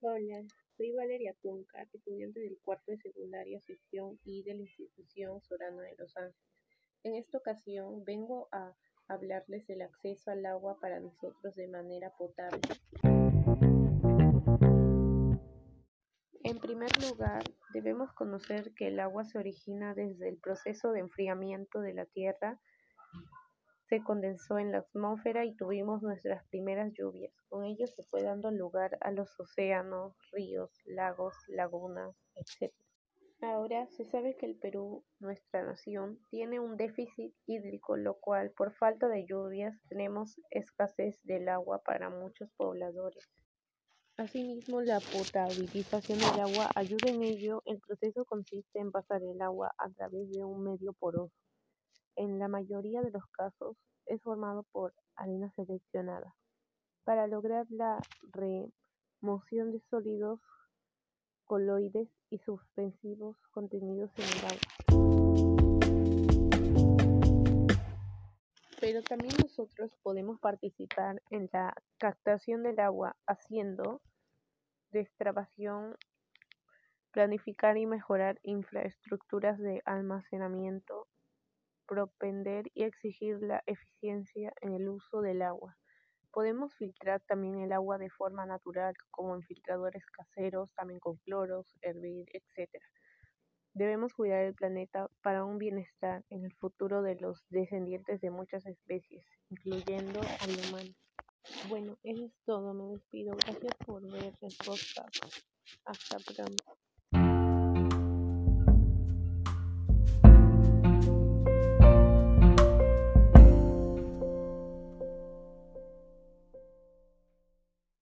Hola, soy Valeria Tunca, estudiante del cuarto de secundaria sección I de la institución Sorano de Los Ángeles. En esta ocasión vengo a hablarles del acceso al agua para nosotros de manera potable. En primer lugar, debemos conocer que el agua se origina desde el proceso de enfriamiento de la Tierra se condensó en la atmósfera y tuvimos nuestras primeras lluvias. Con ello se fue dando lugar a los océanos, ríos, lagos, lagunas, etc. Ahora se sabe que el Perú, nuestra nación, tiene un déficit hídrico, lo cual por falta de lluvias tenemos escasez del agua para muchos pobladores. Asimismo, la potabilización del agua ayuda en ello. El proceso consiste en pasar el agua a través de un medio poroso en la mayoría de los casos es formado por arena seleccionada, para lograr la remoción de sólidos coloides y suspensivos contenidos en el agua. Pero también nosotros podemos participar en la captación del agua haciendo destravación, planificar y mejorar infraestructuras de almacenamiento propender y exigir la eficiencia en el uso del agua. Podemos filtrar también el agua de forma natural, como en filtradores caseros, también con cloros, hervir, etc. Debemos cuidar el planeta para un bienestar en el futuro de los descendientes de muchas especies, incluyendo al humano. Bueno, eso es todo. Me despido. Gracias por ver el podcast. Hasta pronto.